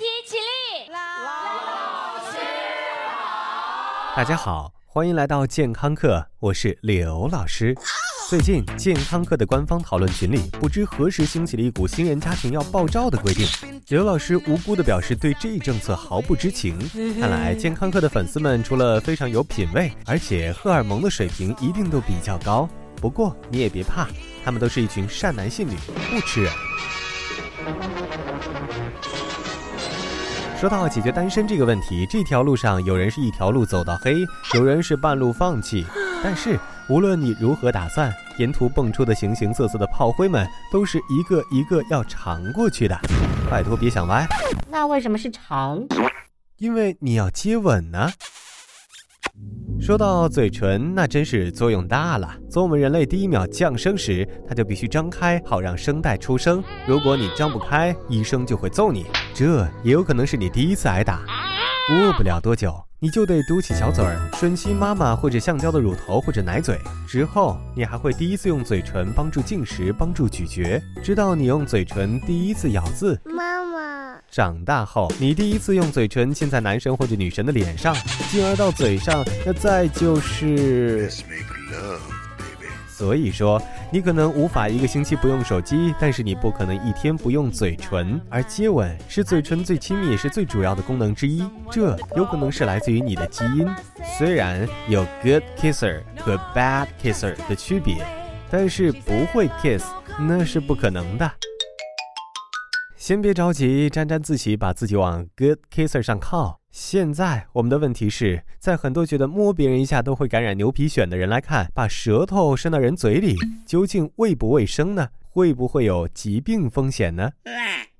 起立。老师，大家好，欢迎来到健康课，我是刘老师。最近健康课的官方讨论群里，不知何时兴起了一股新人家庭要爆照的规定。刘老师无辜地表示对这一政策毫不知情。看来健康课的粉丝们除了非常有品位，而且荷尔蒙的水平一定都比较高。不过你也别怕，他们都是一群善男信女，不吃人。说到解决单身这个问题，这条路上有人是一条路走到黑，有人是半路放弃，但是。无论你如何打算，沿途蹦出的形形色色的炮灰们，都是一个一个要尝过去的。拜托别想歪。那为什么是尝？因为你要接吻呢。说到嘴唇，那真是作用大了。从我们人类第一秒降生时，它就必须张开，好让声带出声。如果你张不开，医生就会揍你。这也有可能是你第一次挨打。过不了多久。你就得嘟起小嘴儿，吮吸妈妈或者橡胶的乳头或者奶嘴。之后，你还会第一次用嘴唇帮助进食，帮助咀嚼，直到你用嘴唇第一次咬字。妈妈。长大后，你第一次用嘴唇亲在男神或者女神的脸上，进而到嘴上，那再就是。所以说，你可能无法一个星期不用手机，但是你不可能一天不用嘴唇。而接吻是嘴唇最亲密也是最主要的功能之一，这有可能是来自于你的基因。虽然有 good kisser 和 bad kisser 的区别，但是不会 kiss 那是不可能的。先别着急沾沾自喜，把自己往 good kisser 上靠。现在我们的问题是在很多觉得摸别人一下都会感染牛皮癣的人来看，把舌头伸到人嘴里，究竟卫不卫生呢？会不会有疾病风险呢？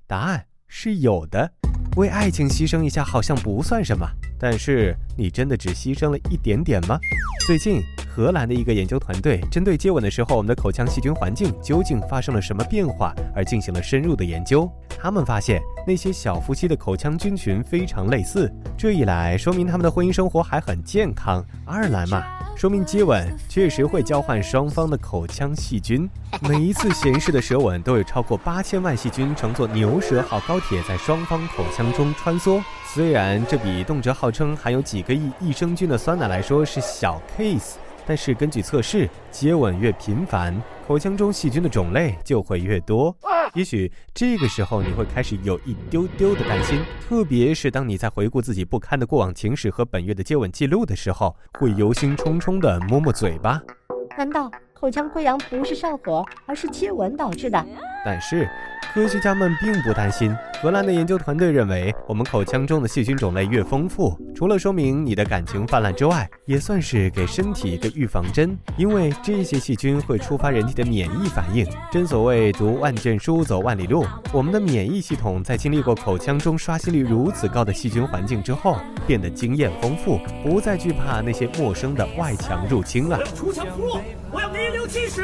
答案是有的。为爱情牺牲一下好像不算什么，但是你真的只牺牲了一点点吗？最近。荷兰的一个研究团队针对接吻的时候，我们的口腔细菌环境究竟发生了什么变化而进行了深入的研究。他们发现那些小夫妻的口腔菌群非常类似，这一来说明他们的婚姻生活还很健康；二来嘛，说明接吻确实会交换双方的口腔细菌。每一次闲适的舌吻都有超过八千万细菌乘坐牛舌号高铁在双方口腔中穿梭。虽然这比动辄号称含有几个亿益生菌的酸奶来说是小 case。但是根据测试，接吻越频繁，口腔中细菌的种类就会越多。也许这个时候你会开始有一丢丢的担心，特别是当你在回顾自己不堪的过往情史和本月的接吻记录的时候，会忧心忡忡地摸摸嘴巴。难道口腔溃疡不是上火，而是接吻导致的？但是。科学家们并不担心。荷兰的研究团队认为，我们口腔中的细菌种类越丰富，除了说明你的感情泛滥之外，也算是给身体一个预防针。因为这些细菌会触发人体的免疫反应。正所谓读万卷书，走万里路。我们的免疫系统在经历过口腔中刷新率如此高的细菌环境之后，变得经验丰富，不再惧怕那些陌生的外强入侵了。我要出强出弱，我要名留青史。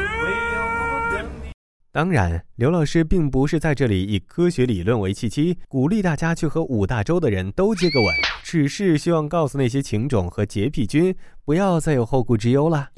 当然，刘老师并不是在这里以科学理论为契机，鼓励大家去和五大洲的人都接个吻，只是希望告诉那些情种和洁癖君。不要再有后顾之忧了。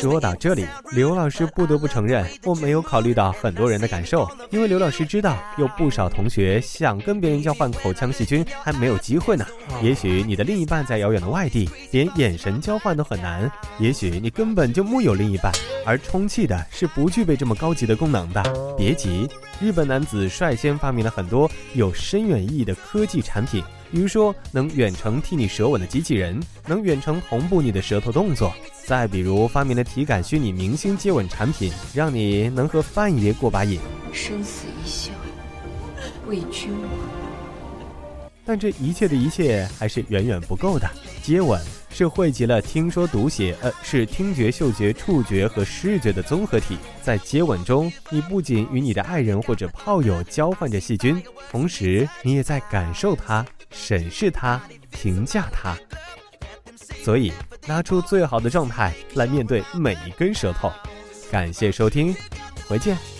说到这里，刘老师不得不承认，我没有考虑到很多人的感受。因为刘老师知道，有不少同学想跟别人交换口腔细菌，还没有机会呢。也许你的另一半在遥远的外地，连眼神交换都很难。也许你根本就木有另一半，而充气的是不具备这么高级的功能的。别急，日本男子率先发明了很多有深远意义的科技产品。比如说，能远程替你舌吻的机器人，能远程同步你的舌头动作；再比如，发明的体感虚拟明星接吻产品，让你能和范爷过把瘾。生死一笑，为君王。但这一切的一切还是远远不够的。接吻是汇集了听说读写，呃，是听觉、嗅觉、触觉和视觉的综合体。在接吻中，你不仅与你的爱人或者炮友交换着细菌，同时你也在感受它。审视它，评价它，所以拿出最好的状态来面对每一根舌头。感谢收听，回见。